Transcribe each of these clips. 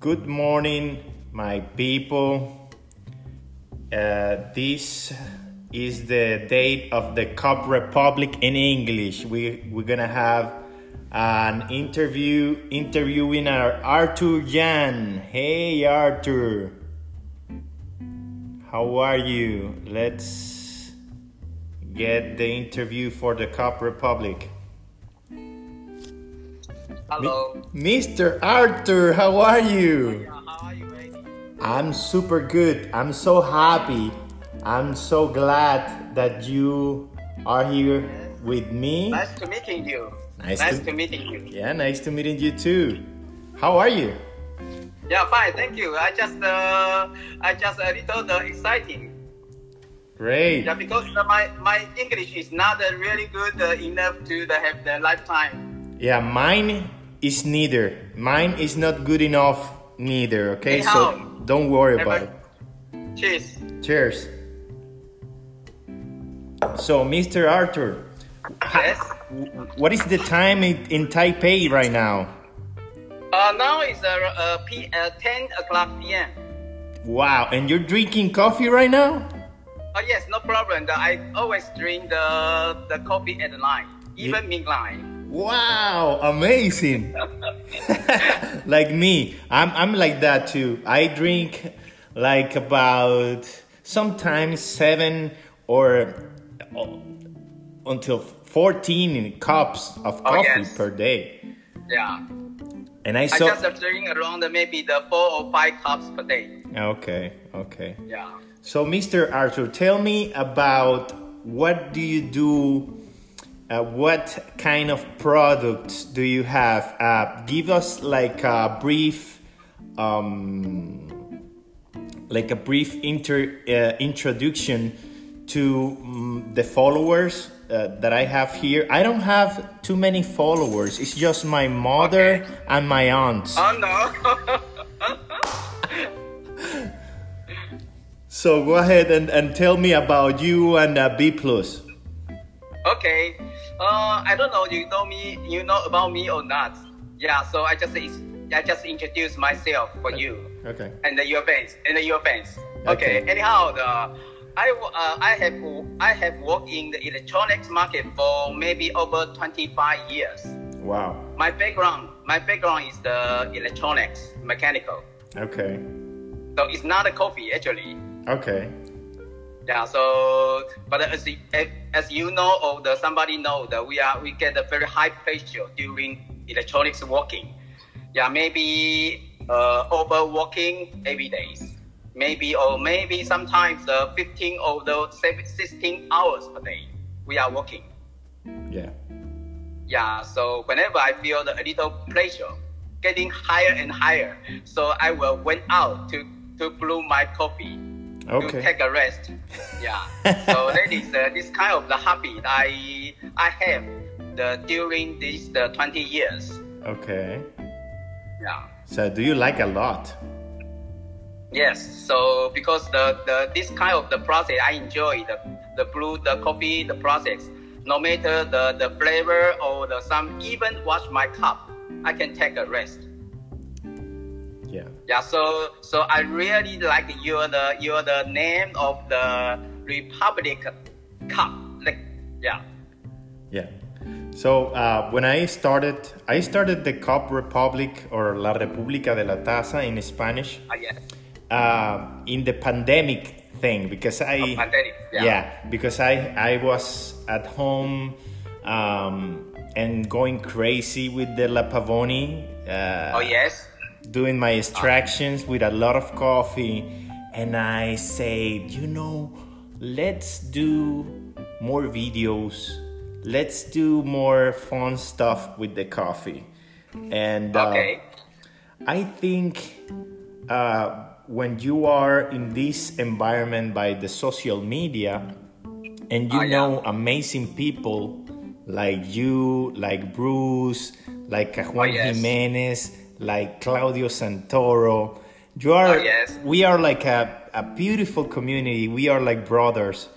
Good morning, my people. Uh, this is the date of the Cup Republic in English. We we're gonna have an interview interviewing our Arthur Yang. Hey Arthur, how are you? Let's get the interview for the Cup Republic. Hello. Mr. Arthur, how are you? Yeah, how are you, baby? I'm super good. I'm so happy. I'm so glad that you are here with me. Nice to meeting you. Nice Nice to- to meeting you. Yeah, nice to meeting you too. How are you? Yeah, fine. Thank you. I just uh, I just a little uh, exciting. Great. Yeah, because uh, my my English is not uh, really good uh, enough to the, have the lifetime. Yeah, mine is neither. Mine is not good enough neither, okay? So don't worry about it. Cheers. Cheers. So, Mr. Arthur, Yes. what is the time in, in Taipei right now? Uh, now it's uh, uh, P, uh, 10 o'clock p.m. Wow, and you're drinking coffee right now? Oh yes, no problem. I always drink the the coffee at night, even midnight. Wow, amazing. like me, I'm I'm like that too. I drink like about sometimes 7 or uh, until 14 cups of Oh, coffee yes. per day. Yeah. And I I saw just drink around maybe the four or five cups per day. Okay, okay. Yeah. So, Mr. Arthur, tell me about what do you do? Uh, what kind of products do you have? Uh, give us like a brief, um, like a brief inter, uh, introduction to mm, the followers uh, that I have here. I don't have too many followers. It's just my mother Okay. and my aunts. Oh no. So go ahead and, and tell me about you and uh, B plus. okay. Uh, I don't know. You know me. You know about me or not? Yeah. So I just I just introduce myself for you Okay. and your fans and your fans. Okay. Okay. Anyhow, the, I uh, I have I have worked in the electronics market for maybe over 25 years. Wow. My background my background is the electronics mechanical. Okay. So it's not a coffee actually. Okay. Yeah, so but as you- as you know or the somebody know that we are we get a very high pressure during electronics working. Yeah, maybe uh, overworking every days. Maybe or maybe sometimes uh, 15 or the 16 hours per day we are working. Yeah. Yeah, so whenever I feel the, a little pressure getting higher and higher, so I will went out to to brew my coffee to Okay. take a rest. Yeah. so that is uh, this kind of the habit I I have the during these the 20 years. Okay. Yeah. So do you like a lot? Yes. So because the, the this kind of the process I enjoy the the brew the coffee the process. No matter the, the flavor or the some even wash my cup, I can take a rest. Yeah. Yeah, so so I really like your the your the name of the Republic Cup. Like yeah. Yeah. So uh, when I started, I started the Cup Republic or La República de la Taza in Spanish Ah yes. uh, in the pandemic thing because I Pandemic. Yeah. yeah because I I was at home um, and going crazy with the La Pavoni. Uh, Oh yes. Doing my extractions with a lot of coffee and I said, you know, let's do more videos. Let's do more fun stuff with the coffee. And uh, Okay. I think uh, when you are in this environment by the social media and you Ah, yeah. know amazing people like you, like Bruce, like Juan Oh, yes. Jimenez, like Claudio Santoro, you are Oh, yes. we are like a, a beautiful community. We are like brothers.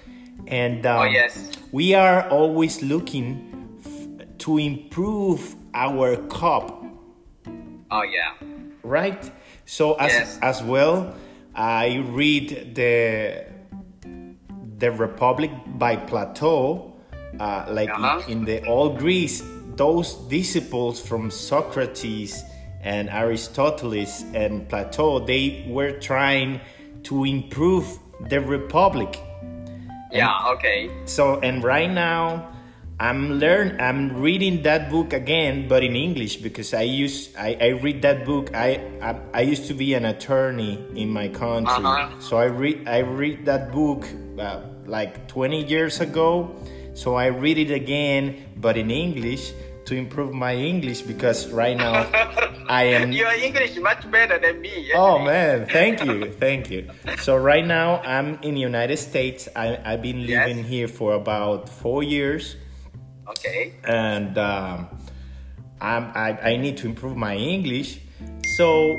And um, Oh, yes. we are always looking f- to improve our cup Oh yeah. right So as Yes. as well, I read the the Republic by Plato, uh, like Uh-huh. in, the old Greece, those disciples from Socrates and Aristoteles and Plato, they were trying to improve the Republic. Yeah. Okay. So and right now I'm learn I'm reading that book again but in English because I use I, I read that book I, I I used to be an attorney in my country Uh-huh. so I read I read that book uh, like 20 years ago so I read it again but in English to improve my English because right now I am Your English much better than me. Oh man, thank you, thank you. So right now I'm in United States. I, I've been Yes. living here for about four years, Okay. and um, I'm, I I need to improve my English. So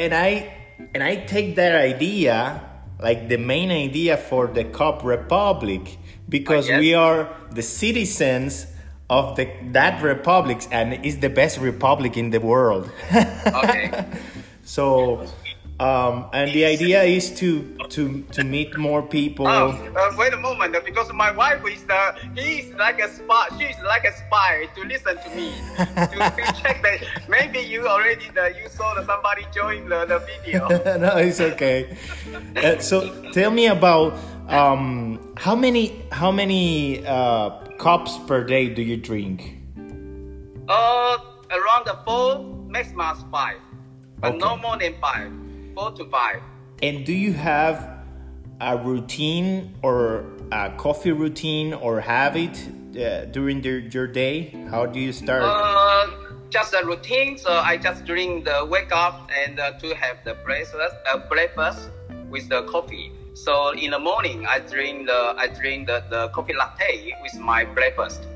and I and I take that idea like the main idea for the Cup Republic because yes. we are the citizens of the that republic and it's the best republic in the world. Okay. So, um, and the idea is to to to meet more people. Oh, uh, wait a moment, because my wife is the he is like a spy. She's like a spy to listen to me to, to check that maybe you already the, you saw that somebody joined the, the video. no, it's okay. Uh, so, tell me about um, how many how many uh, cups per day do you drink? uh, around the four, maximum five, but no more than five, four to five. And do you have a routine or a coffee routine or habit uh, during the, your day? How do you start? Uh, just a routine. So I just drink the wake up and uh, to have the breakfast, uh, breakfast with the coffee. So in the morning, I drink the I drink the, the coffee latte with my breakfast,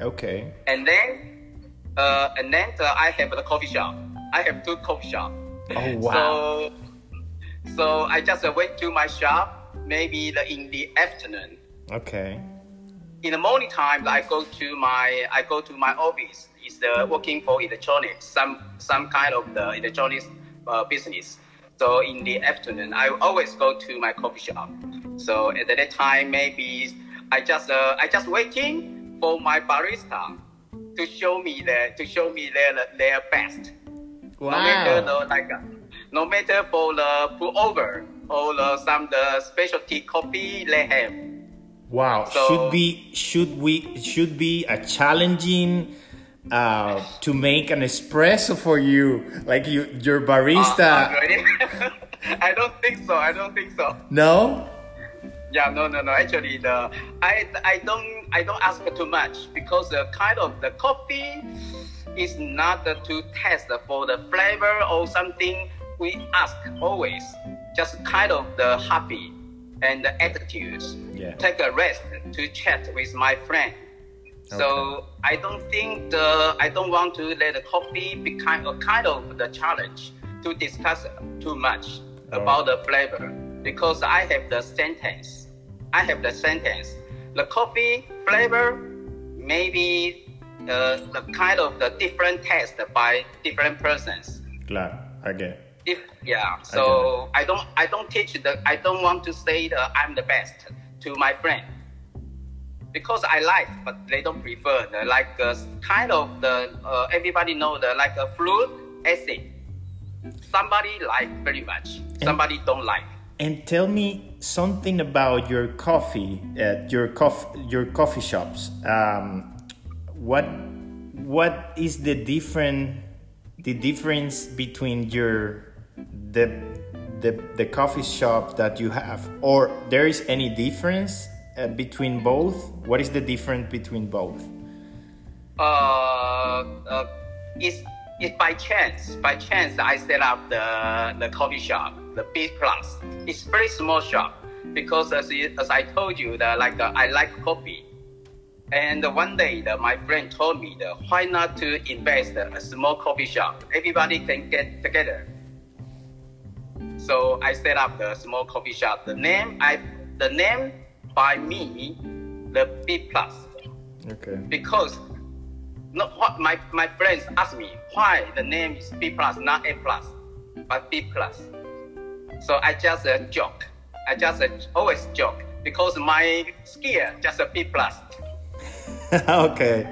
okay. and then uh, and then uh, I have the coffee shop. I have two coffee shop. Oh wow. So so I just uh, went to my shop maybe the, in the afternoon. Okay. in the morning time, I go to my I go to my office. It's the working for electronics, some some kind of the electronics uh, business. So in the afternoon, I always go to my coffee shop. So at that time, maybe I just uh, I just waiting for my barista to show me their to show me their their best. No matter Wow. the like, uh, no matter for the pullover or the, some the specialty coffee they have. Wow, So- should be should we should be a challenging uh, to make an espresso for you, like you your barista. Uh, really? I don't think so. I don't think so. no, Yeah, no, no, no. Actually, the I I don't I don't ask too much because the kind of the coffee is not the to test for the flavor or something. We ask always just kind of the happy and the attitudes. Yeah. Take a rest to chat with my friend. So I don't think the I don't want to let the coffee become a kind of the challenge to discuss too much about the flavor because I have the sentence. I have the sentence. The coffee flavor maybe uh, the kind of the different taste by different persons. claro, okay. If yeah, so I don't I don't teach the I don't want to say the I'm the best to my friend because I like, but they don't prefer the like uh, kind of the uh, everybody know the like a fruit acid. Somebody like very much, somebody don't like. And tell me something about your coffee at your coff your coffee shops. Um, what what is the different the difference between your the the the coffee shop that you have, or there is any difference uh, between both? What is the difference between both? uh, uh, it's it's by chance. By chance, I set up the the coffee shop, the B Plus. It's very small shop because as as I told you, that like uh, I like coffee, and one day the, my friend told me that why not to invest a small coffee shop? Everybody can get together. So I set up the small coffee shop. The name I the name by me, the B Plus Okay. because no, what my, my friends ask me why the name is B plus, not A plus. but B plus. So I just uh, joke. I just uh, always joke because my skill just a B plus. okay,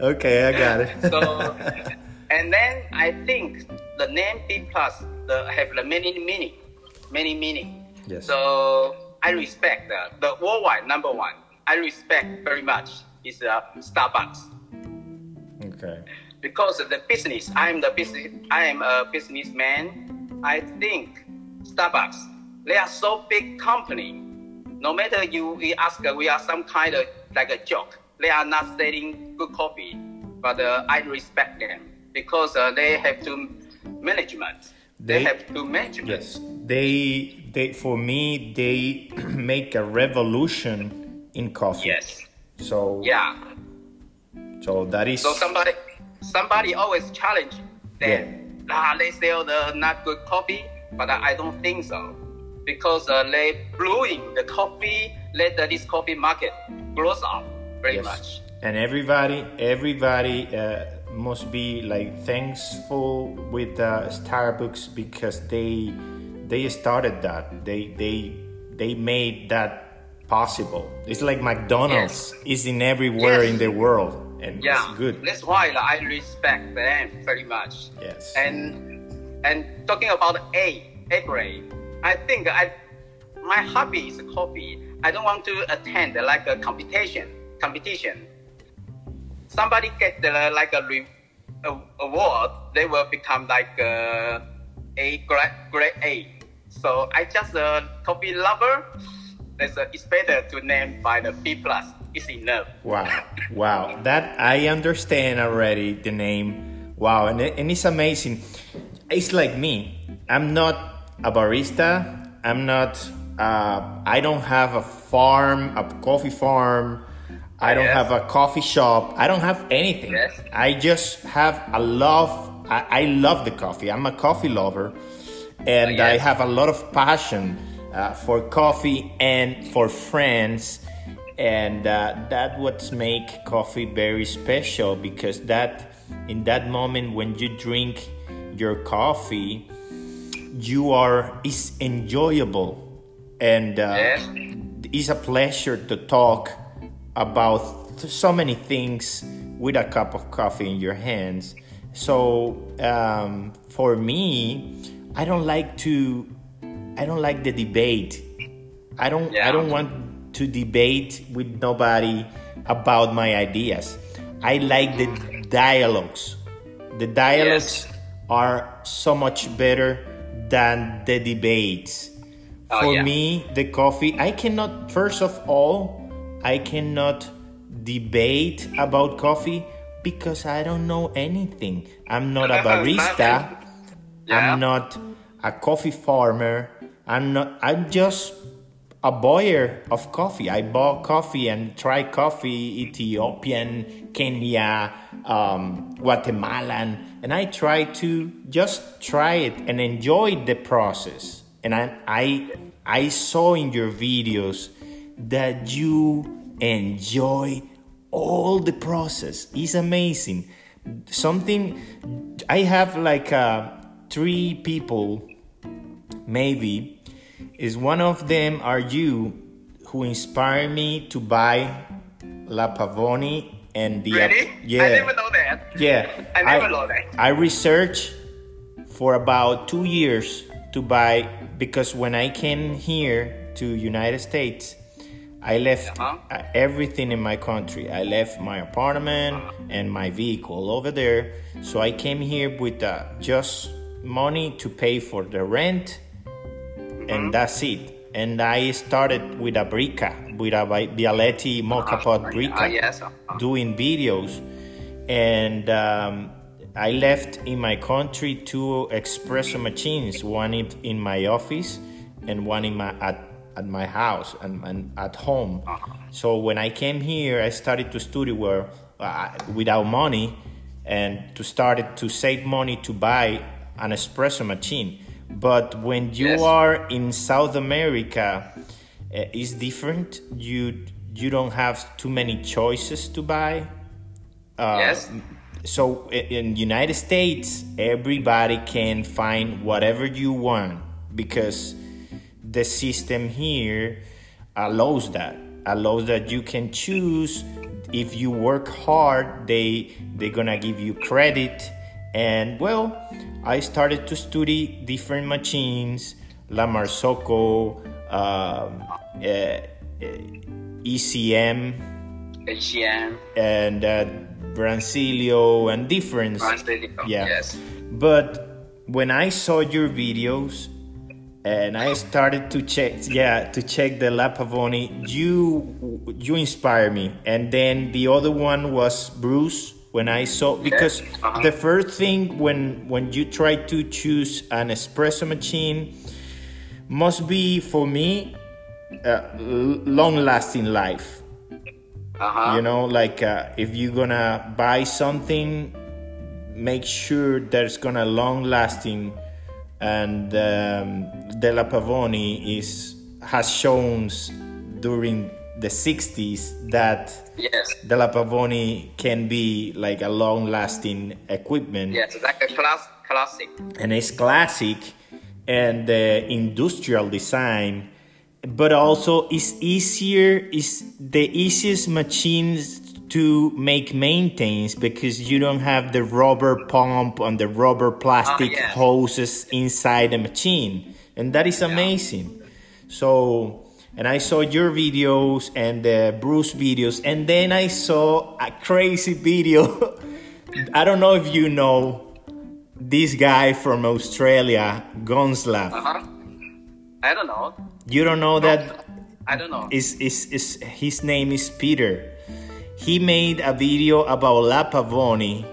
okay, I got it. so, and then I think the name B plus the, have the many meaning, many meaning. Yes. So I respect the, the worldwide number one. I respect very much is uh, Starbucks okay. because of the business. I'm the business. I am a businessman. I think Starbucks. They are so big company. No matter you we ask, we are some kind of like a joke. They are not selling good coffee, but uh, I respect them because uh, they have to management. They, They- have to management. Yes, they they for me they make a revolution in coffee. Yes. So Yeah. so that is So somebody, somebody always challenge them. Ah, they sell the not good coffee, but I don't think so, because uh, they blowing the coffee, let the, this coffee market grows up very Yes. much. And everybody, everybody uh, must be like thankful with uh, Starbucks because they they started that. They they they made that possible. It's like McDonald's is in everywhere Yes. in the world, and Yeah, it's good. That's why I respect them very much. Yes. And and talking about A, A grade, I think I my hobby is coffee. I don't want to attend like a competition. Competition. Somebody get the, like a, re, a award, they will become like uh, a grade grade A. So I just a coffee lover. It's, uh, it's better to name by the B plus. It's enough. Wow, wow. That I understand already the name. Wow, and, it, and it's amazing. It's like me. I'm not a barista. I'm not. Uh, I don't have a farm, a coffee farm. I don't Yes. have a coffee shop. I don't have anything. Yes. I just have a love. I, I love the coffee. I'm a coffee lover, and I yes. have a lot of passion uh, for coffee and for friends, and uh, that what make coffee very special because that in that moment when you drink your coffee, you are is enjoyable, and uh, Yes. it's a pleasure to talk about so many things with a cup of coffee in your hands. So um, for me, I don't like to. I don't like the debate. I don't. I don't want to debate with nobody about my ideas. I like the dialogues. The dialogues Yes. are so much better than the debates. Oh, For yeah. me, the coffee, I cannot, first of all, I cannot debate about coffee because I don't know anything. I'm not a barista. Yeah. I'm not a coffee farmer. I'm not, I'm just a buyer of coffee. I bought coffee and try coffee, Ethiopian, Kenya, um, Guatemalan, and I try to just try it and enjoy the process. And I, I, I saw in your videos that you enjoy all the process. It's amazing. Something I have like uh, three people maybe is one of them are you who inspired me to buy La Pavoni and the Really? yeah I never know that. yeah I never know that. I researched for about two years to buy because when I came here to United States I left Uh-huh. uh, everything in my country. I left my apartment and my vehicle over there. So I came here with uh, just money to pay for the rent, and that's it. And I started with a Brikka, with a Bialetti Vialetti mocha pot Brikka, Ah, yes. Uh-huh. doing videos. And um, I left in my country two espresso machines, one in, in my office and one in my at, at my house and, and at home. So when I came here, I started to study where uh, without money and to started to save money to buy an espresso machine. But when you Yes. are in South America, uh, it's different. You you don't have too many choices to buy. Uh, Yes. so in United States, everybody can find whatever you want because the system here allows that allows that you can choose if you work hard they they're gonna give you credit and well i started to study different machines la marzocco um, uh, uh, ecm HCM, and uh, Brancilio and different. Translating. Yeah. Yes. But when I saw your videos and I started to check, yeah, to check the La Pavoni, you you inspire me. And then the other one was Bruce. When I saw because uh-huh. the first thing when when you try to choose an espresso machine must be for me uh, long lasting life Uh-huh. you know like uh, if you're gonna buy something make sure there's gonna long lasting and um, della pavoni is has shown during the 60s that Yes. della pavoni can be like a long lasting equipment Yes, like a class classic. and it's classic and the industrial design but also it's easier is the easiest machines to make maintenance because you don't have the rubber pump and the rubber plastic Ah, yes. hoses inside the machine and that is amazing so and i saw your videos and the bruce videos and then i saw a crazy video i don't know if you know this guy from australia gonslav Uh-huh. I don't know. you don't know that I don't know. is is is his name is Peter. He made a video about La Pavoni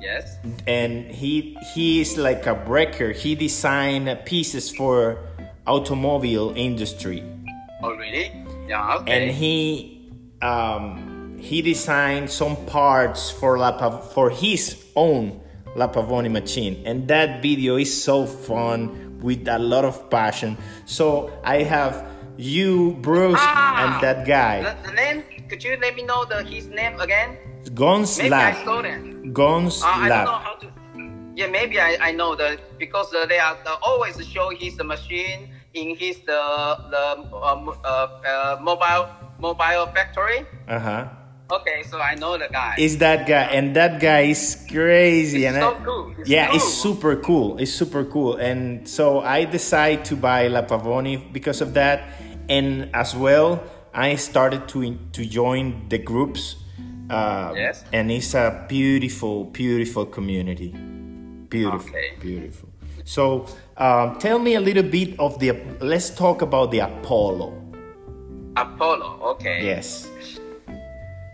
Yes. and he he is like a breaker. He designed pieces for automobile industry Oh, really? Yeah, okay. and he um, he designed some parts for La Pav- for his own La Pavoni machine and that video is so fun with a lot of passion. So I have you, Bruce, Ah! and that guy. the, the name, could you let me know the his name again? Gons Maybe I them. Gons Uh, I don't know how to. Yeah, maybe I, I know the because uh, they are always show his machine in his the the um, uh, uh, mobile mobile factory. Uh huh. Okay, so I know the guy. Is that guy and that guy is crazy It's and so I- cool. It's yeah, cool. it's super cool. It's super cool, and so I decide to buy La Pavoni because of that, and as well I started to to join the groups. Uh, Yes. and it's a beautiful, beautiful community. Beautiful, Okay. beautiful. So um, tell me a little bit of the. Let's talk about the Apollo. Apollo. Okay. Yes.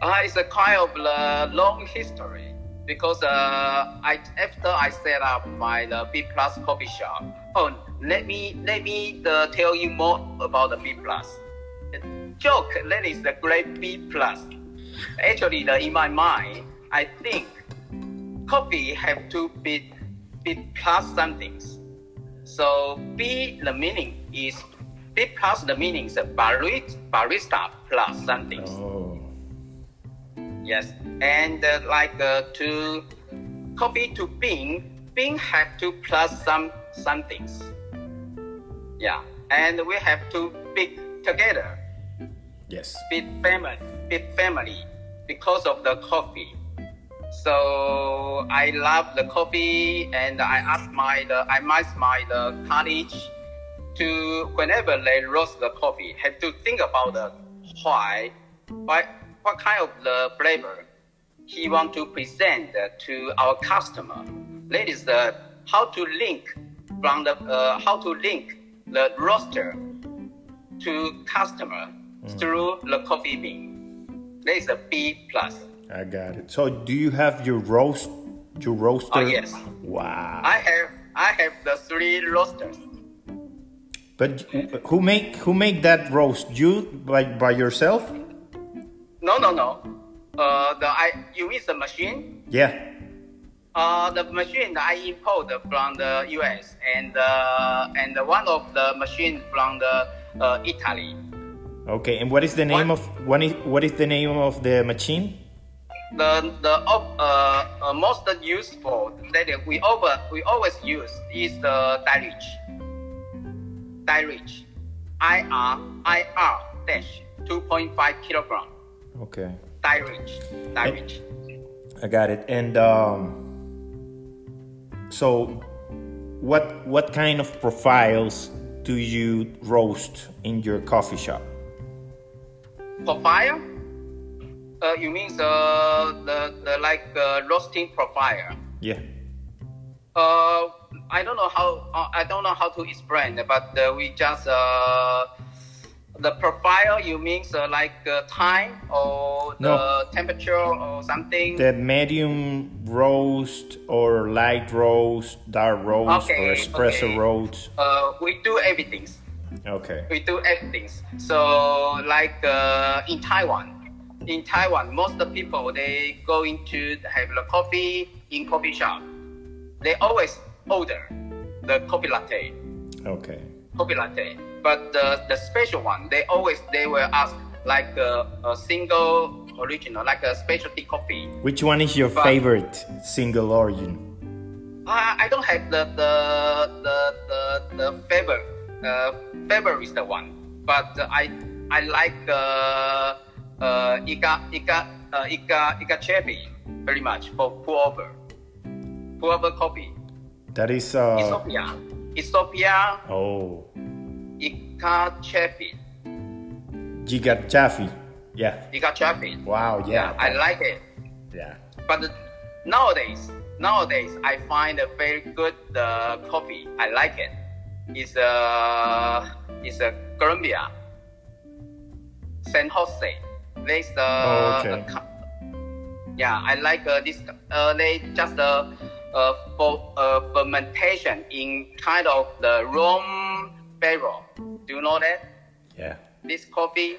Uh, it's a kind of uh, long history because uh, I after I set up my uh, B plus coffee shop. Oh, let me let me uh, tell you more about the B plus. Joke that is the great B plus. Actually, the, in my mind, I think coffee have to be B plus somethings. So B the meaning is B plus the meaning is a barista barista plus something. Oh. Yes, and uh, like uh, to coffee to bean, bean have to plus some some things. Yeah, and we have to be together, Yes. be family, be family because of the coffee. So I love the coffee, and I ask my the, I ask my the college to whenever they roast the coffee, have to think about the why, why, what kind of the flavor he want to present to our customer. That is the how to link from the uh, how to link the roaster to customer through the coffee bean. That is a B plus. I got it. So, do you have your roast, your roaster? Oh, yes. Wow. I have I have the three roasters. But who make who make that roast? You by by yourself? No, no, no. Uh, the I you mean the machine? Yeah. Uh, the machine I import from the US and uh, and one of the machine from the uh, Italy. Okay. And what is the name What? of what is what is the name of the machine? The the uh, uh, most useful that we over we always use is the Diedrich. Diedrich, I R I R dash two point five kilogram. Okay. Diedrich, Diedrich. I got it. And um, so, what what kind of profiles do you roast in your coffee shop? Profile? Uh, you mean the the, the like uh, roasting profile? Yeah. Uh, I don't know how uh, I don't know how to explain, but uh, we just uh, the profile. You mean uh, like uh, time or the No. temperature or something? The medium roast or light roast, dark roast Okay, or espresso okay. roast. uh, we do everything. Okay. we do everything. So like uh, in Taiwan, in Taiwan, most of the people they go into have the coffee in coffee shop. They always order the coffee latte, Okay. coffee latte. But the, the special one, they always they will ask like a, a single original, like a specialty coffee. Which one is your But- favorite single origin? I, I don't have the the the the, the favorite uh, favorite one, but I I like uh, uh, Iga Iga uh, Iga Yirgacheffe very much for pour over pour over coffee. That is uh Ethiopia Ethiopia oh Yirgacheffe Giga Chaffee. Yeah. Yirgacheffe. Wow, yeah. I like it. Yeah. But nowadays, nowadays I find a very good uh, coffee. I like it. It's a it's a Colombia, San Jose. There's the Oh, okay. a yeah. I like uh, this. Uh, they just uh, uh, for uh, fermentation in kind of the rum barrel. Do you know that Yeah. this coffee?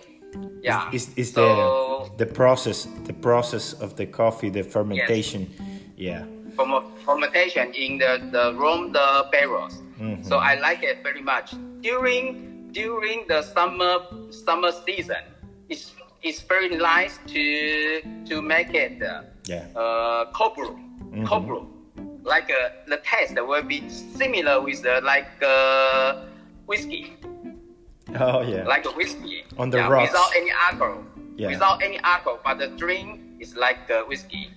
Yeah. Is is so, the the process the process of the coffee, the fermentation. Yeah. ferm- fermentation in the, the room the barrels. Mhm. So I like it very much. During during the summer summer season, it's it's very nice to to make it uh, Yeah. uh, Mhm. cold. Like uh, the taste will be similar with the like uh, whiskey, Oh yeah. like a whiskey. On the yeah, rocks. without any alcohol. Yeah. Without any alcohol, but the drink is like uh, whiskey.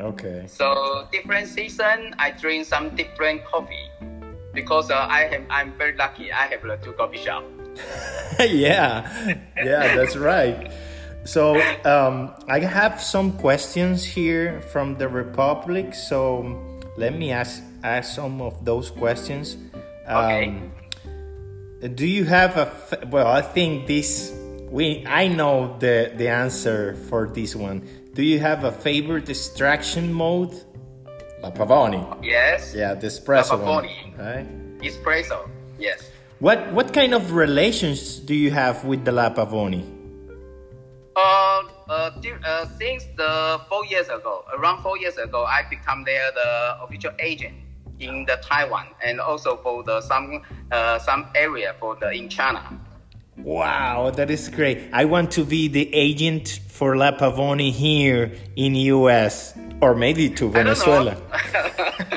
okay. So different season, I drink some different coffee because uh, I am I'm very lucky. I have uh, two coffee shop. yeah. Yeah, that's right. So um, I have some questions here from the Republic. So let me ask ask some of those questions. Okay. Um, do you have a f- well? I think this we I know the the answer for this one. Do you have a favorite distraction mode? La Pavoni. Yes. Yeah, the espresso La one, Pavoni. right? Espresso. Yes. What what kind of relations do you have with the La Pavoni? Uh, uh, uh, since the four years ago, around four years ago, I become their the official agent in the Taiwan and also for the some uh, some area for the in China. Wow, that is great. I want to be the agent for La Pavoni here in US or maybe to I don't know. Venezuela.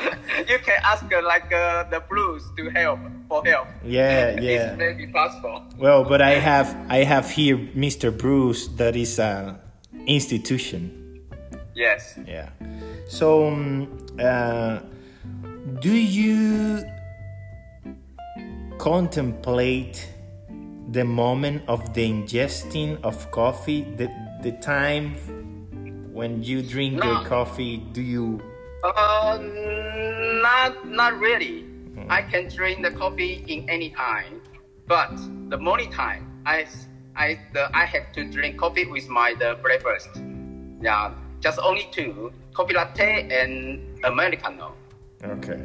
ask uh, like uh, the blues to help for help. Yeah, yeah. It may be possible. Well, but I have I have here Mr. Bruce that is an institution. Yes. Yeah. So um, uh, do you contemplate the moment of the ingesting of coffee, the the time when you drink your coffee, do you Uh, not not really. I can drink the coffee in any time, but the morning time, I I the, I have to drink coffee with my the breakfast. Yeah, just only two: coffee latte and americano. Okay,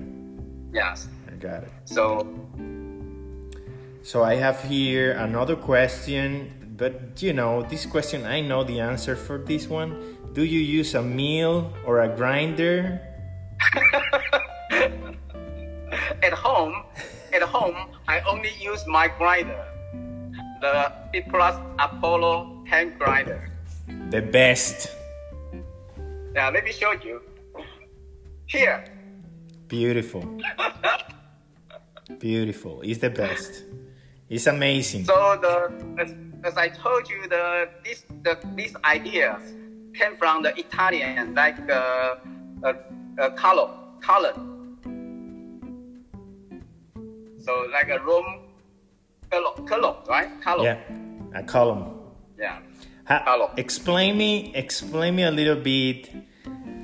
Yes. I got it. So So I have here another question, but you know, this question I know the answer for this one. Do you use a mill or a grinder? at home, at home, I only use my grinder, the B Plus Apollo hand grinder. The best. Now let me show you. Here. Beautiful. Beautiful. It's the best. It's amazing. So the as, as I told you, the this the these ideas came from the Italian, like uh, uh, uh, color, color. So like a room color, color, right? Color. Yeah, a column. Yeah. Ha- Column. explain me, explain me a little bit.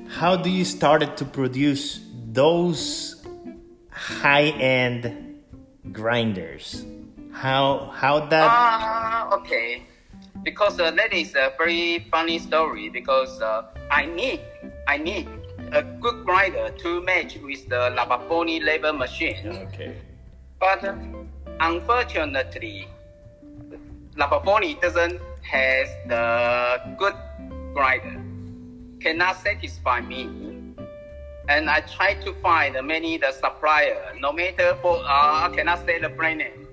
How do you started to produce those high-end grinders? How how that? Ah, okay. Because uh, that is a very funny story. Because uh, I need I need a good grinder to match with the La Pavoni level machine. okay. But uh, unfortunately, La Pavoni doesn't has the good grinder. Cannot satisfy me. And I try to find many the supplier, no matter for uh, I cannot say the brand name.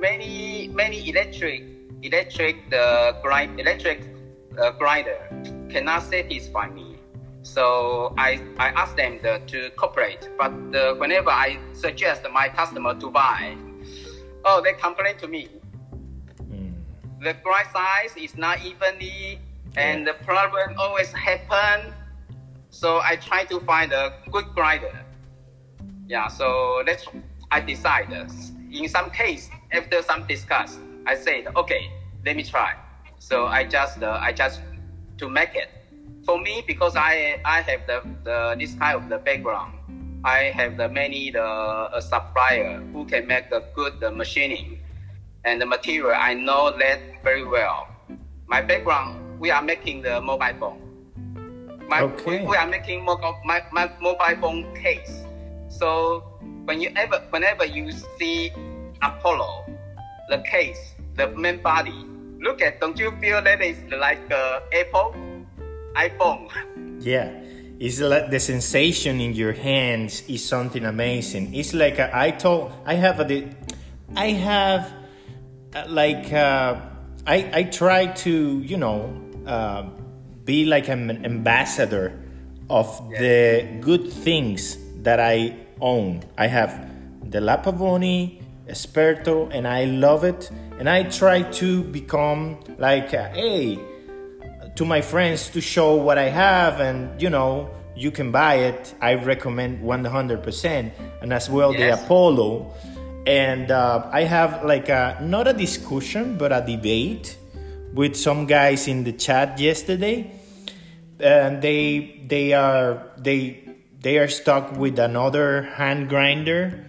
Many many electric electric the grind electric uh, grinder cannot satisfy me. So I, I ask them the, to cooperate, but uh, whenever I suggest my customer to buy, oh, they complain to me. Mm. The grind size is not evenly, and the problem always happen. So I try to find a good grinder. Yeah, so that's I decide. In some case, after some discuss, I said, okay, let me try. So I just uh, I just to make it. For me, because I I have the, the this kind of the background, I have the many the uh, supplier who can make the good the machining and the material. I know that very well. My background, we are making the mobile phone. My, Okay. we, we are making mobile, my, my mobile phone case. So when you ever, whenever you see Apollo, the case, the main body, look at, don't you feel that it's like uh, Apple, iPhone? Yeah, it's like the sensation in your hands is something amazing. It's like a, I told I have a I have uh, like uh, I I try to you know uh, be like an ambassador of the good things that I own. I have the La Pavoni, Esperto, and I love it. And I try to become like, a, hey, to my friends to show what I have, and you know, you can buy it. I recommend 100%, and as well the Apollo. And uh, I have like a not a discussion, but a debate with some guys in the chat yesterday, and they they are they they are stuck with another hand grinder,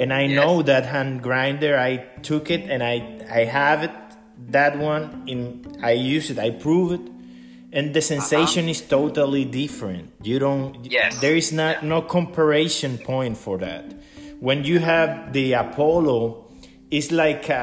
and I Yes. know that hand grinder. I took it and I I have it that one in I use it I prove it and the sensation is totally different you don't Yes. there is not Yeah. no comparison point for that when you have the apollo it's like a,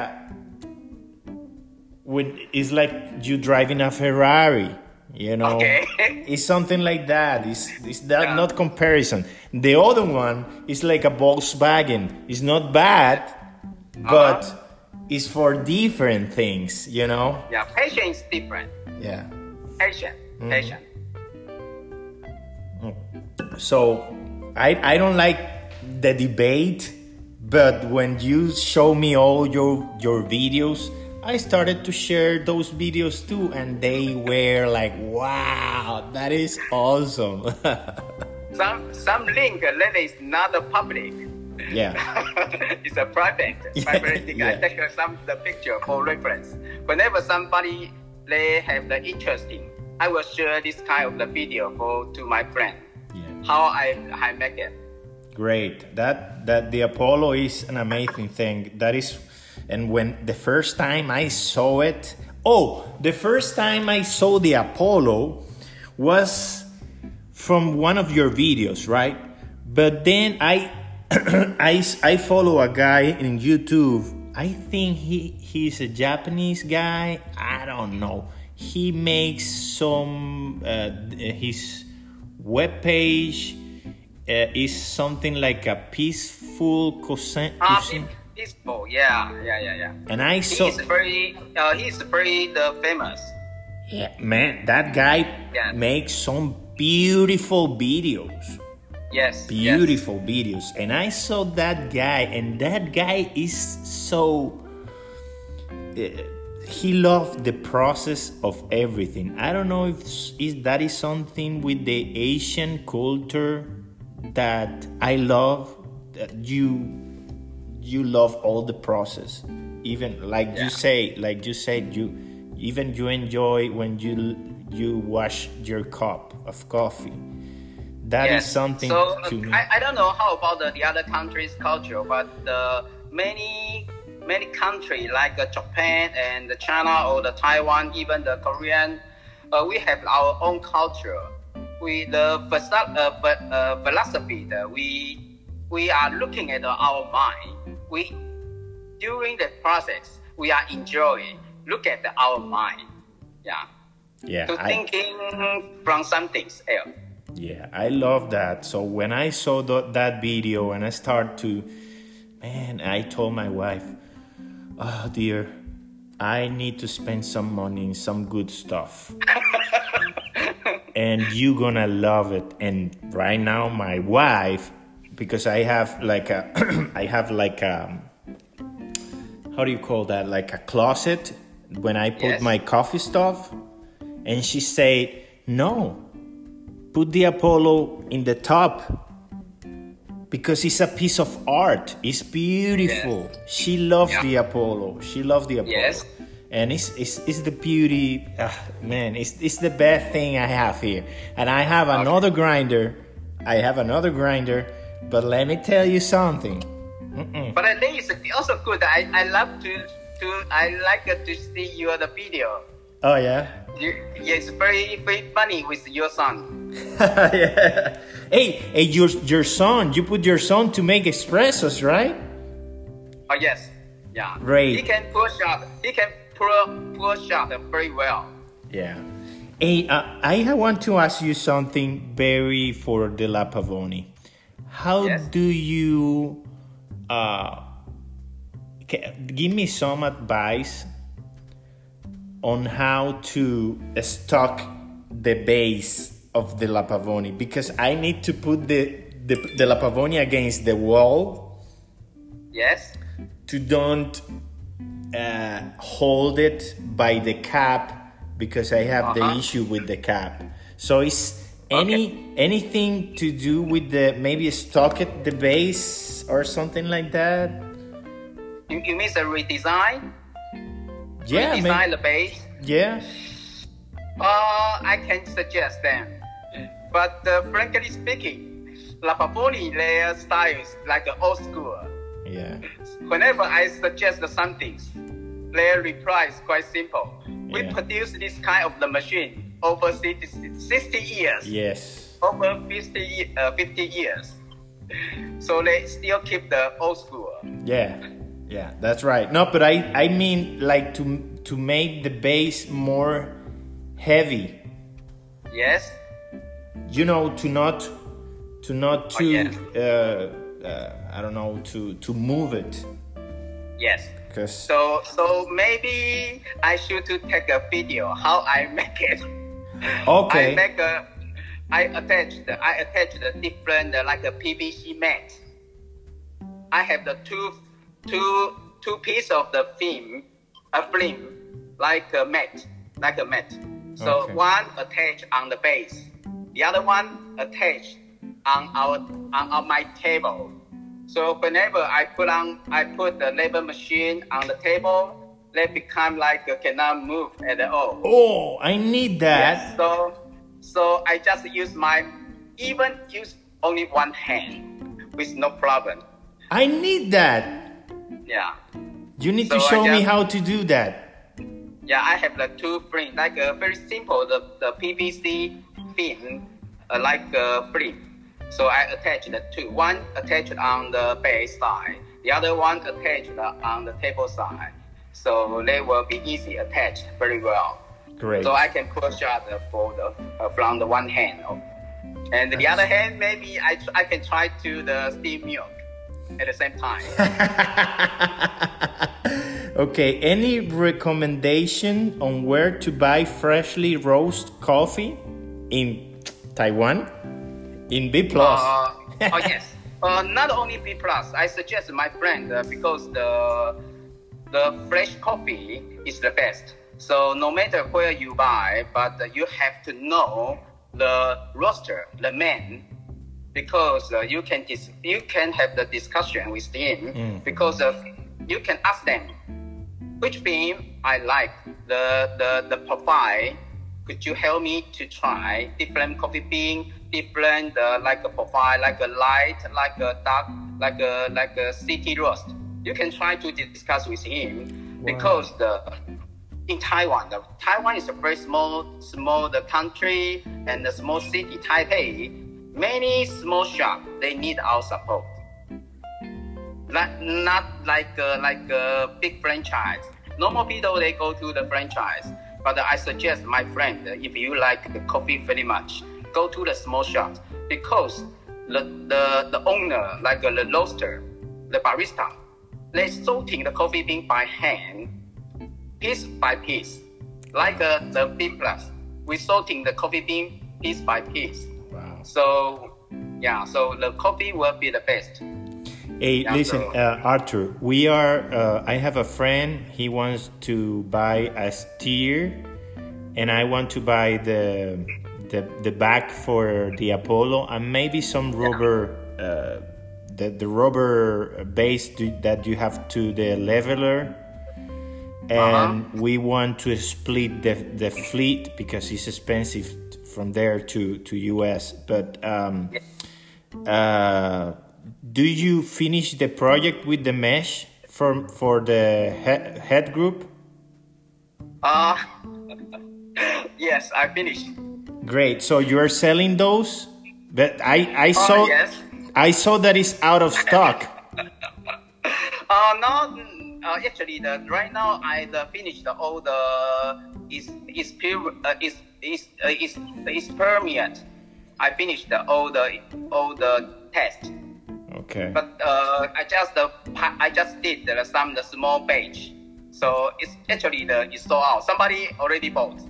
when it's like you driving a ferrari you know Okay. it's something like that it's, it's that Yeah. not comparison the other one is like a volkswagen it's not bad uh-huh. but it's for different things you know Yeah, passion is different. yeah Passion, mm-hmm. passion. Mm. So I I don't like the debate, but when you show me all your your videos, I started to share those videos too, and they were like, "Wow, that is awesome!" Some some link uh, that is not the public. yeah, it's a private. Yeah, private link. I take uh, some the picture for reference. Whenever somebody they have the interesting, I will share this kind of the video for to my friend. yeah, How I I make it. great. That that the Apollo is an amazing thing. That is, and when the first time I saw it, oh, the first time I saw the Apollo was from one of your videos, right? But then I, I, I follow a guy in YouTube. I think he he's a Japanese guy. I don't know. He makes some uh, his web page uh, is something like a peaceful cuisine. Ah, peaceful. Yeah, yeah, yeah, yeah. And I saw, he's very uh, he is very the famous. yeah, man, that guy Yeah. makes some beautiful videos. Yes. Beautiful yes. videos. And I saw that guy, and that guy is so. Uh, he loved the process of everything. I don't know if is that is something with the Asian culture that I love. That you you love all the process, even like yeah. you say, like you said, you even you enjoy when you you wash your cup of coffee. That yes. is something so, to me. I, I don't know how about the, the other countries' culture, but the many many countries like uh, Japan and China or the Taiwan, even the Korean, uh, we have our own culture. We the uh, uh, philosophy that we we are looking at our mind. We during the process we are enjoying. Look at our mind. Yeah. Yeah. To I, thinking from something else. Yeah, I love that. So when I saw the, that video and I start to, man, I told my wife, oh dear, I need to spend some money in some good stuff. and you gonna love it. And right now, my wife, because I have like a, I have like a, how do you call that? Like a closet when I put yes. my coffee stuff. And she said, no, put the Apollo in the top because it's a piece of art. It's beautiful. Yes. She loves yeah. the Apollo. She loves the Apollo. Yes. And it's, it's, it's the beauty, uh, man, it's, it's the best thing I have here. And I have okay. another grinder. I have another grinder, but let me tell you something. Mm-mm. But I think it's also good. I, I love to, to I like to see your the video. Oh yeah. It's very very funny with your son. yeah. Hey, hey, your your son. You put your son to make espressos, right? Oh yes. Yeah. Great. He can push up. He can pull push up very well. Yeah. Hey, uh, I want to ask you something very for the La Pavoni. How yes. do you uh, give me some advice on how to stock the base of the La Pavoni because I need to put the, the, the La Pavoni against the wall. Yes. To don't uh, hold it by the cap because I have uh-huh. the issue with the cap. So it's any okay. anything to do with the maybe stock at the base or something like that. You, you mean a redesign? Yeah, redesign the base. Yeah. Uh, I can suggest them. But uh, frankly speaking, La Pavoni, their style is like the old school. Yeah. Whenever I suggest something, their reply is quite simple. We yeah. produce this kind of the machine over 60, 60 years. Yes. Over 50, uh, 50 years. So they still keep the old school. Yeah. Yeah, that's right. No, but I, I mean like to to make the base more heavy. Yes you know to not to not to oh, yeah. uh, uh, I don't know to to move it. Yes. Cause so so maybe I should to take a video how I make it. Okay. I make a I attach the I attach the different uh, like a PVC mat. I have the two two two piece of the film a film like a mat like a mat. So okay. one attached on the base the other one attached on our on, on my table. So whenever I put on I put the labor machine on the table, they become like uh, cannot move at all. Oh, I need that. Yes, so so I just use my even use only one hand with no problem. I need that. Yeah. You need so to show just, me how to do that. Yeah, I have the two frames, like a uh, very simple, the, the PVC fin uh, like a flip. So I attached the two. One attached on the base side, the other one attached on the table side. So they will be easy attached very well. Great. So I can push out for the uh, from the one hand, and the other hand maybe I I can try to the steam milk at the same time. okay. Any recommendation on where to buy freshly roast coffee in Taiwan in B plus. Uh, oh yes. Uh, not only B plus. I suggest my friend uh, because the the fresh coffee is the best. So no matter where you buy, but you have to know the roaster, the man, because uh, you can dis- you can have the discussion with him Mm. because uh, you can ask them which bean I like the the the profile. Could you help me to try different coffee bean, different uh, like a profile, like a light, like a dark, like a like a city roast. You can try to discuss with him because the in Taiwan, the, Taiwan is a very small small the country and the small city Taipei. Many small shops they need our support not, not like a, like a big franchise. Normal people they go to the franchise, but I suggest my friend if you like the coffee very much, go to the small shops because the the, the owner like the roaster, the barista, they sorting the coffee bean by hand, piece by piece, like uh, the B plus. We sorting the coffee bean piece by piece. So yeah, so the coffee will be the best. Hey, Yeah, listen, so- uh, Arthur. We are. Uh, I have a friend. He wants to buy a steer, and I want to buy the the the back for the Apollo and maybe some rubber. Uh, the the rubber base do, that you have to the leveler. And we want to split the the fleet because it's expensive from there to to US. But um, uh, do you finish the project with the mesh for for the head, head group? Uh, yes, I finished. Great. So you are selling those? But I I saw Uh, yes. I saw that it's out of stock. Uh, no, uh, actually, the right now I the finished all the is is pure uh, is is uh, is is permeate. I finished all the all the test, Okay. but uh, I just the I just did the, some the small batch. So it's actually the it's sold out. Somebody already bought.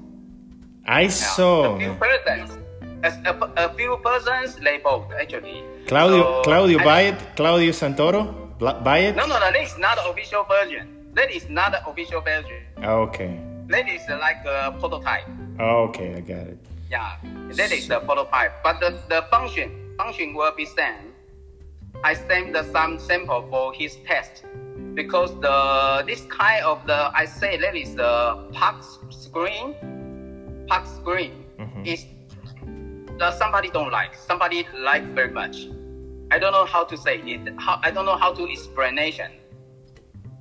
I saw a few persons. As a, a few persons they bought actually. Claudio So, Claudio I- buy it. Claudio Santoro buy it. No, no, no. That is not the official version. That is not the official version. Okay. That is like a prototype. Okay, I got it. Yeah, that is the prototype. But the, the function function will be same. I send the some sample for his test because the this kind of the I say that is the puck screen. Puck screen Mhm. is the somebody don't like. Somebody like very much. I don't know how to say it. How I don't know how to explanation.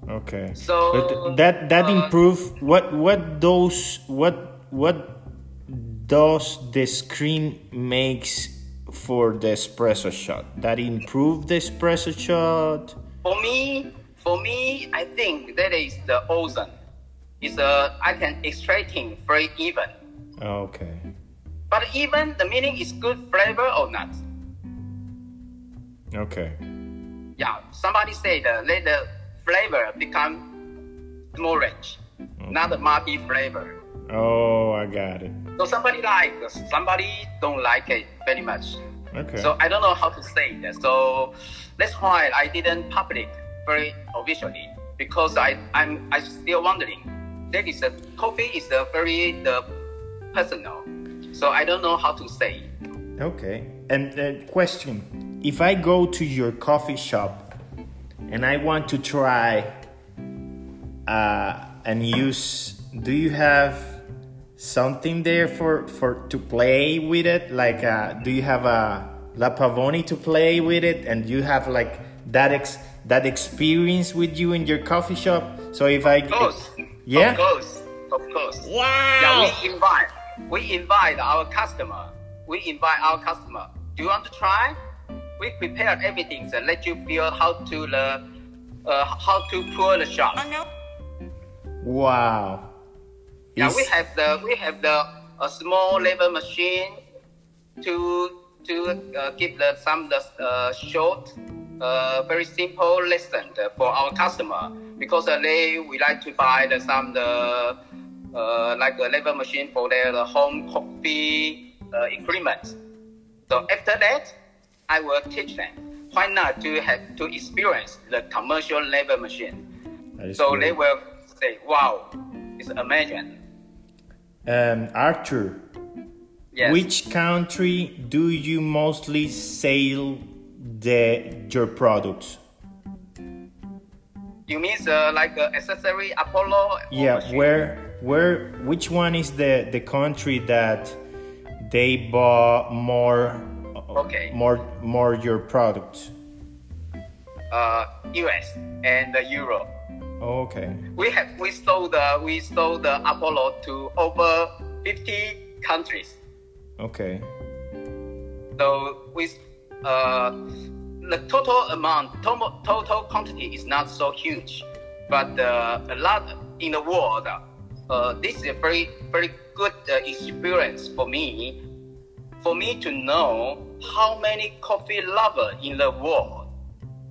Okay. So, but that that uh, improve what what those what what does the screen makes for the espresso shot? That improve the espresso shot. For me, for me, I think that is the ozone. It's a I can extracting very even. Okay. But even the meaning is good flavor or not. Okay. Yeah, somebody said uh, let the flavor become more rich, not a multi flavor. Oh, I got it. So somebody like, somebody don't like it very much. Okay. So I don't know how to say that. So that's why I didn't public very officially because I I'm I still wondering. That is a coffee is a very the personal. So I don't know how to say. Okay. And uh, question: If I go to your coffee shop and I want to try uh, and use, do you have something there for for to play with it? Like, uh, do you have a La Pavoni to play with it, and you have like that ex that experience with you in your coffee shop? So if I Of course. Yeah? Of course. Of course. wow, Yeah, we invite we invite our customer. We invite our customer. Do you want to try? We prepared everything to let you feel how to the uh, how to pour the shot. wow. Yeah, Is- we have the we have the a small level machine to to uh, give the some the uh, short, uh, very simple lesson for our customer because uh, they we like to buy the some the uh, like a level machine for their uh, home coffee uh, equipment. So after that, I will teach them why not to have to experience the commercial level machine. So great. they will say, "Wow, it's amazing." Um, Arthur, Yes. which country do you mostly sell the your products? You mean uh, like uh, accessory Apollo? Yeah, machine? where where which one is the the country that they bought more Okay. more more your products? Uh, U.S. and uh, Europe. Okay. We have we sold the we sold the Apollo to over 50 countries. Okay. So with uh, the total amount, total, total quantity is not so huge, but uh, a lot in the world. Uh, this is a very very good uh, experience for me, for me to know how many coffee lovers in the world,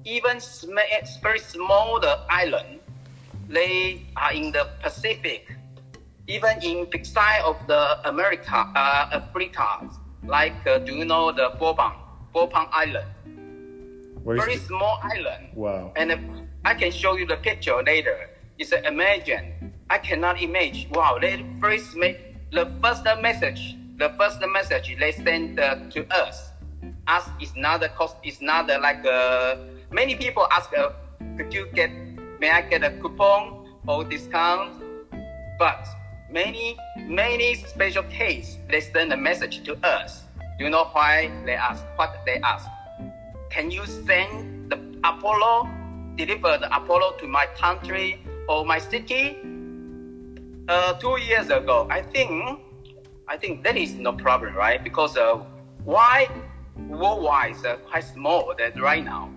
even sm- very small the island, they are in the Pacific even in big side of the America, uh, Africa, like uh, do you know the Bourbon, Bourbon Island? Where's Very the- small island. Wow. And uh, I can show you the picture later. It's uh, imagine. I cannot imagine. Wow, they first make the first message. The first message they send uh, to us. Ask is not a cost. Is not uh, like uh, many people ask. Uh, could you get? May I get a coupon or discount? But many, many special case, they send a message to us. Do you know why they ask? What they ask? Can you send the Apollo, deliver the Apollo to my country or my city? Uh, two years ago, I think, I think that is no problem, right? Because uh, why worldwide is uh, quite small than right now.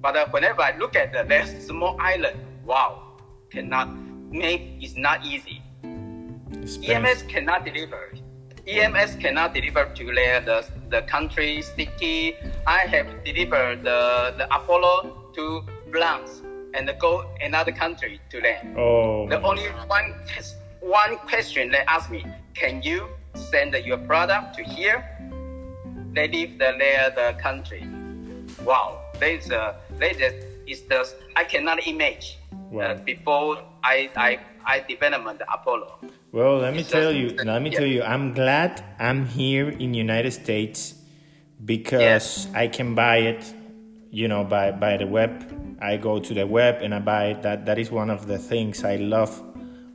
But uh, whenever I look at the that small island, wow, cannot make it's not easy. EMS cannot deliver. EMS cannot deliver to their, the, the country, city. I have delivered the, the Apollo to France and go another country to them. Oh. The only one one question they ask me, can you send your product to here? They leave the, their the country. Wow, there's a they just is the I cannot imagine Wow. uh, before I I I developed the Apollo. Well, let me It's tell you. Let me yeah. tell you. I'm glad I'm here in United States because I can buy it. You know, by by the web. I go to the web and I buy it. That that is one of the things I love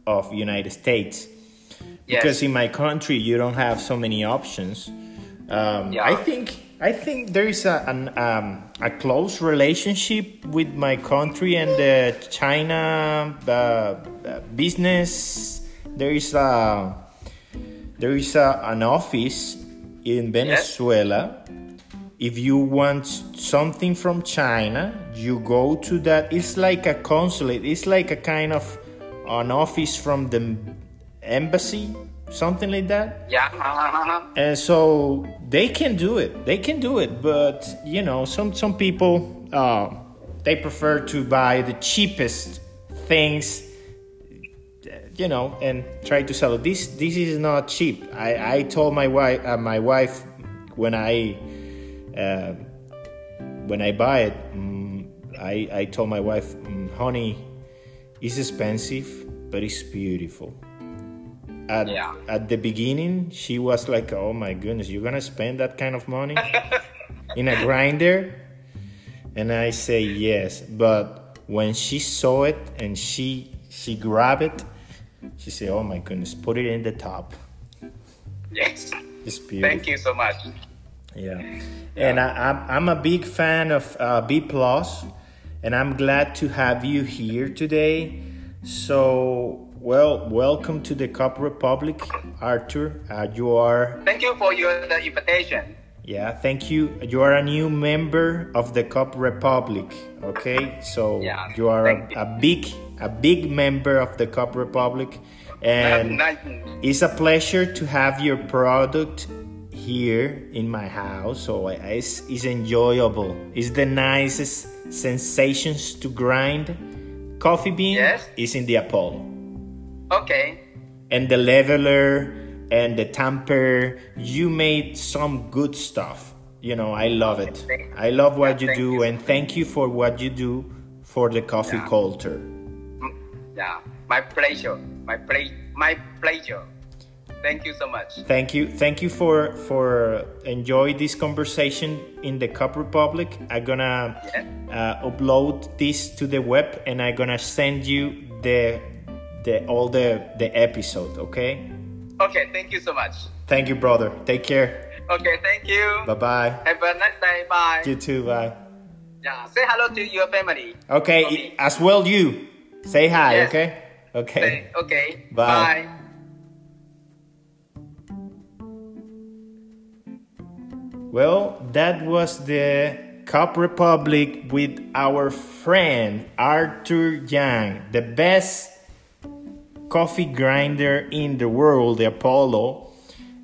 of United States. Yes. Because in my country you don't have so many options. Um, Yeah. I think I think there is a an, um, a close relationship with my country and the China uh, uh, business. There is a there is a, an office in Venezuela. If you want something from China, you go to that. It's like a consulate. It's like a kind of an office from the embassy, something like that. Yeah. uh-huh. And so they can do it. They can do it, but you know, some some people uh, they prefer to buy the cheapest things, you know, and try to sell it. This this is not cheap. I I told my wife uh, my wife when I uh, when I buy it, mm, I I told my wife, mm, honey, it's expensive, but it's beautiful at, Yeah. at the beginning she was like oh my goodness you're gonna spend that kind of money in a grinder and i say yes but when she saw it and she she grabbed it she said oh my goodness put it in the top Yes. it's beautiful Thank you so much. yeah. And I, I'm, I'm a big fan of uh, B Plus, and I'm glad to have you here today. So, well, welcome to the Cup Republic, Arthur. Uh, you are, Thank you for your the invitation. yeah, thank you. You are a new member of the Cup Republic. Okay, so Yeah, you are a, a big, a big member of the Cup Republic, and. It's a pleasure to have your product here in my house. So it's, it's enjoyable. It's the nicest sensations to grind. Coffee bean Yes. is in the Apollo. Okay. And the leveler and the tamper. You made some good stuff. You know, I love it. I love what you do, and thank you for what you do for the coffee Yeah. culture. Yeah, my pleasure. My play, my pleasure. Thank you so much. Thank you, thank you for for enjoy this conversation in the Cup Republic. I'm gonna uh, upload this to the web, and I'm gonna send you the the all the the episode. Okay. Okay, thank you so much. Thank you, brother. Take care. Okay, thank you. Bye bye. Have a nice day. Bye. You too. Bye. Yeah, say hello to your family. Okay, Okay. as well you. Say hi. Yes. Okay. Okay. Say, okay. Bye. Bye. Well, that was the Cup Republic with our friend Arthur Yang, the best coffee grinder in the world, the Apollo.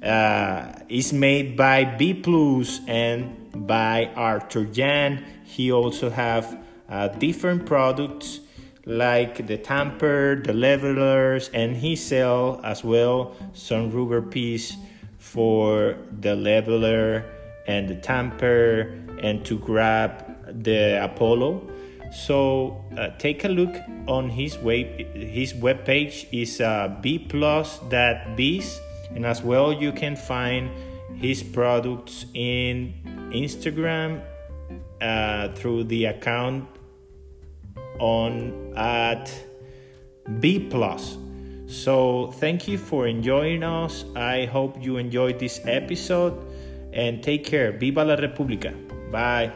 Uh, is made by B Plus and by Arthur Yang. He also have uh, different products like the tamper, the levelers, and he sell as well some rubber piece for the leveler and the tamper and to grab the Apollo. So uh, take a look on his web his webpage is uh, bplus.biz and as well you can find his products in Instagram uh, through the account on at B plus. So thank you for enjoying us. I hope you enjoyed this episode and take care. Viva la República. Bye.